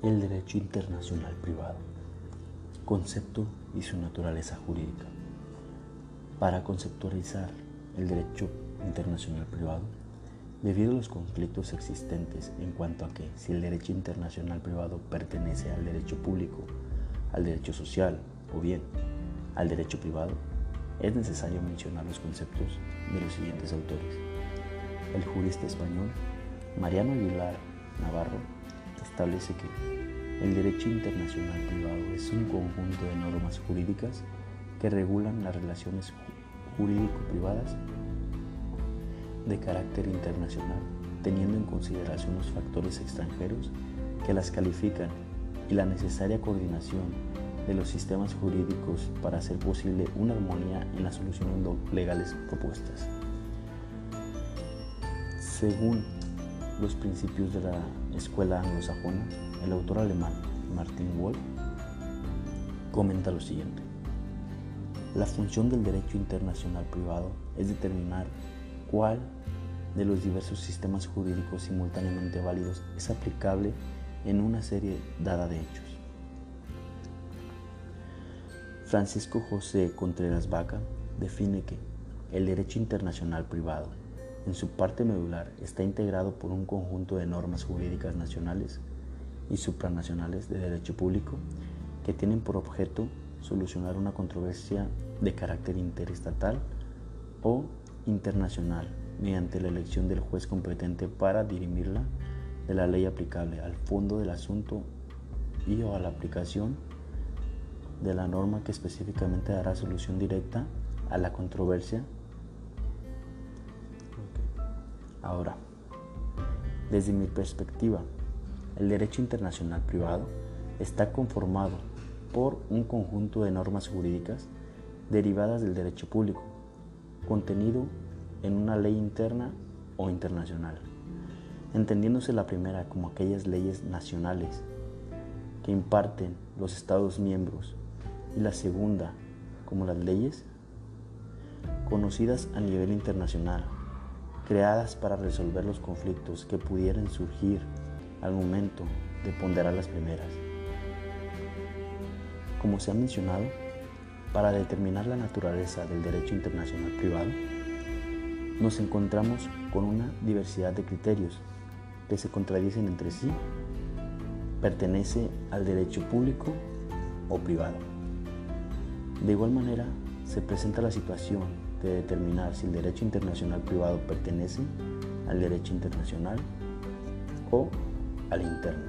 El derecho internacional privado. Concepto y su naturaleza jurídica. Para conceptualizar el derecho internacional privado, debido a los conflictos existentes en cuanto a que si el derecho internacional privado pertenece al derecho público, al derecho social o bien al derecho privado, es necesario mencionar los conceptos de los siguientes autores. El jurista español Mariano Aguilar Navarro establece que el derecho internacional privado es un conjunto de normas jurídicas que regulan las relaciones jurídico-privadas de carácter internacional, teniendo en consideración los factores extranjeros que las califican y la necesaria coordinación de los sistemas jurídicos para hacer posible una armonía en las soluciones legales propuestas. Según los principios de la escuela anglosajona, el autor alemán Martin Wolf comenta lo siguiente. La función del derecho internacional privado es determinar cuál de los diversos sistemas jurídicos simultáneamente válidos es aplicable en una serie dada de hechos. Francisco José Contreras Vaca define que el derecho internacional privado en su parte medular está integrado por un conjunto de normas jurídicas nacionales y supranacionales de derecho público que tienen por objeto solucionar una controversia de carácter interestatal o internacional mediante la elección del juez competente para dirimirla de la ley aplicable al fondo del asunto y o a la aplicación de la norma que específicamente dará solución directa a la controversia Ahora, desde mi perspectiva, el derecho internacional privado está conformado por un conjunto de normas jurídicas derivadas del derecho público, contenido en una ley interna o internacional, entendiéndose la primera como aquellas leyes nacionales que imparten los Estados miembros y la segunda como las leyes conocidas a nivel internacional creadas para resolver los conflictos que pudieran surgir al momento de ponderar las primeras. Como se ha mencionado, para determinar la naturaleza del derecho internacional privado, nos encontramos con una diversidad de criterios que se contradicen entre sí. Pertenece al derecho público o privado. De igual manera, se presenta la situación de determinar si el derecho internacional privado pertenece al derecho internacional o al interno.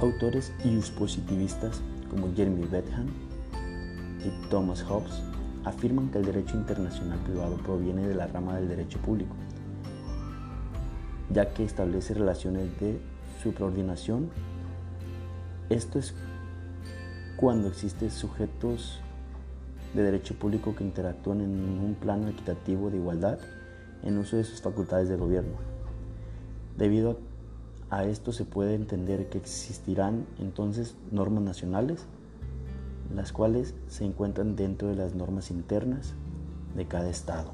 Autores positivistas como Jeremy Bentham y Thomas Hobbes afirman que el derecho internacional privado proviene de la rama del derecho público, ya que establece relaciones de supraordinación. Esto es cuando existen sujetos de derecho público que interactúan en un plano equitativo de igualdad en uso de sus facultades de gobierno. Debido a esto se puede entender que existirán entonces normas nacionales, las cuales se encuentran dentro de las normas internas de cada Estado,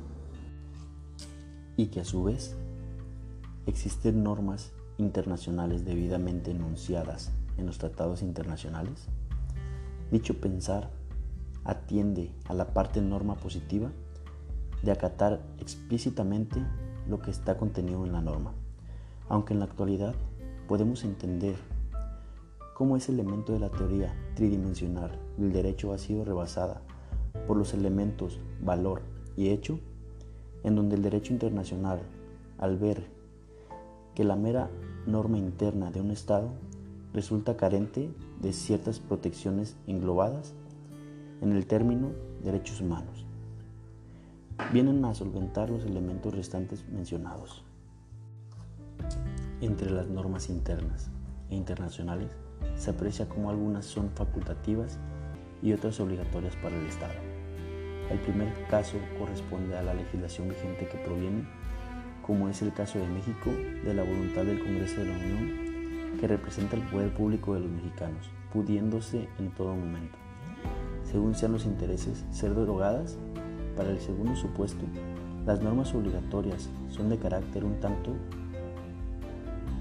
y que a su vez existen normas internacionales debidamente enunciadas en los tratados internacionales. Dicho pensar atiende a la parte norma positiva de acatar explícitamente lo que está contenido en la norma, aunque en la actualidad podemos entender cómo ese elemento de la teoría tridimensional del derecho ha sido rebasada por los elementos valor y hecho, en donde el derecho internacional, al ver que la mera norma interna de un Estado resulta carente de ciertas protecciones englobadas en el término derechos humanos. Vienen a solventar los elementos restantes mencionados. Entre las normas internas e internacionales se aprecia cómo algunas son facultativas y otras obligatorias para el Estado. El primer caso corresponde a la legislación vigente que proviene, como es el caso de México, de la voluntad del Congreso de la Unión que representa el poder público de los mexicanos, pudiéndose en todo momento según sean los intereses, ser derogadas. Para el segundo supuesto, las normas obligatorias son de carácter un tanto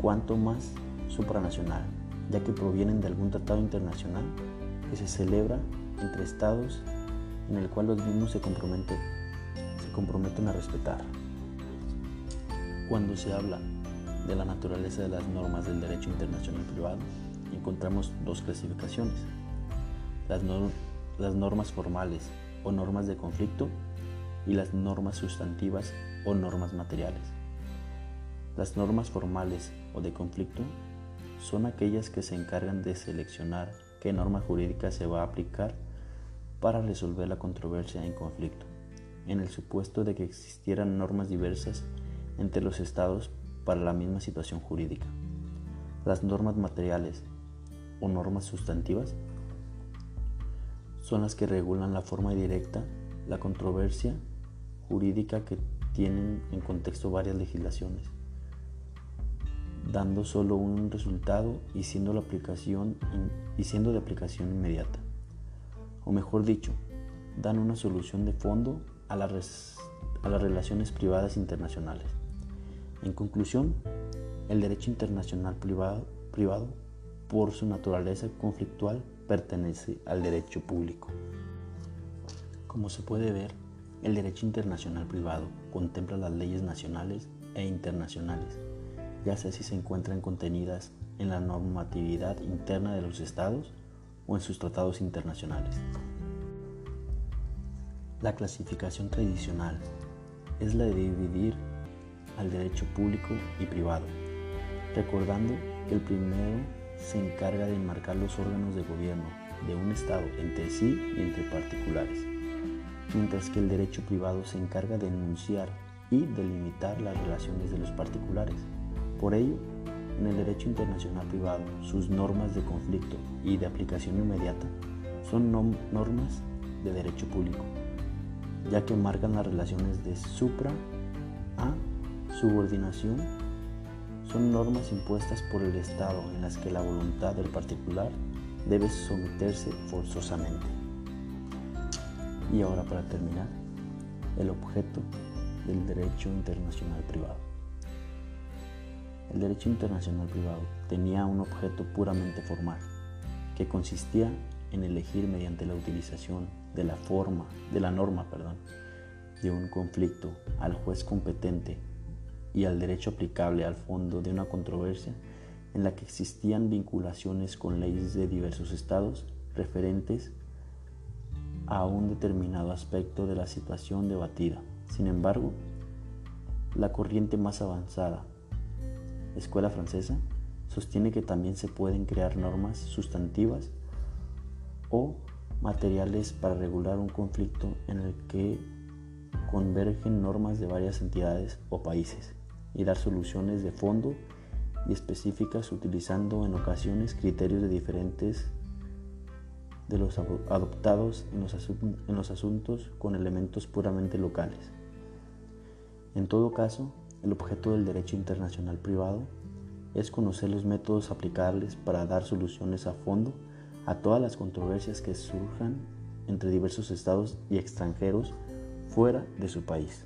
cuanto más supranacional, ya que provienen de algún tratado internacional que se celebra entre estados en el cual los mismos se comprometen, se comprometen a respetar. Cuando se habla de la naturaleza de las normas del derecho internacional privado, encontramos dos clasificaciones. Las, las normas formales o normas de conflicto y las normas sustantivas o normas materiales. Las normas formales o de conflicto son aquellas que se encargan de seleccionar qué norma jurídica se va a aplicar para resolver la controversia en conflicto, en el supuesto de que existieran normas diversas entre los estados para la misma situación jurídica. Las normas materiales o normas sustantivas son las que regulan la forma directa la controversia jurídica que tienen en contexto varias legislaciones, dando solo un resultado y siendo, la aplicación, y siendo de aplicación inmediata. O mejor dicho, dan una solución de fondo a, a las relaciones privadas internacionales. En conclusión, el derecho internacional privado, privado, por su naturaleza conflictual, pertenece al derecho público. Como se puede ver, el derecho internacional privado contempla las leyes nacionales e internacionales, ya sea si se encuentran contenidas en la normatividad interna de los estados o en sus tratados internacionales. La clasificación tradicional es la de dividir al derecho público y privado, recordando que el primero se encarga de enmarcar los órganos de gobierno de un Estado entre sí y entre particulares, mientras que el derecho privado se encarga de enunciar y delimitar las relaciones de los particulares. Por ello, en el derecho internacional privado, sus normas de conflicto y de aplicación inmediata son normas de derecho público, ya que marcan las relaciones de supra a subordinación son normas impuestas por el Estado en las que la voluntad del particular debe someterse forzosamente. Y ahora para terminar, el objeto del derecho internacional privado. El derecho internacional privado tenía un objeto puramente formal, que consistía en elegir mediante la utilización de la forma, de la norma, perdón, de un conflicto al juez competente y al derecho aplicable al fondo de una controversia en la que existían vinculaciones con leyes de diversos estados referentes a un determinado aspecto de la situación debatida. Sin embargo, la corriente más avanzada, escuela francesa, sostiene que también se pueden crear normas sustantivas o materiales para regular un conflicto en el que convergen normas de varias entidades o países y dar soluciones de fondo y específicas utilizando en ocasiones criterios de diferentes de los adoptados en los, asuntos con elementos puramente locales. En todo caso, el objeto del derecho internacional privado es conocer los métodos aplicables para dar soluciones a fondo a todas las controversias que surjan entre diversos estados y extranjeros fuera de su país.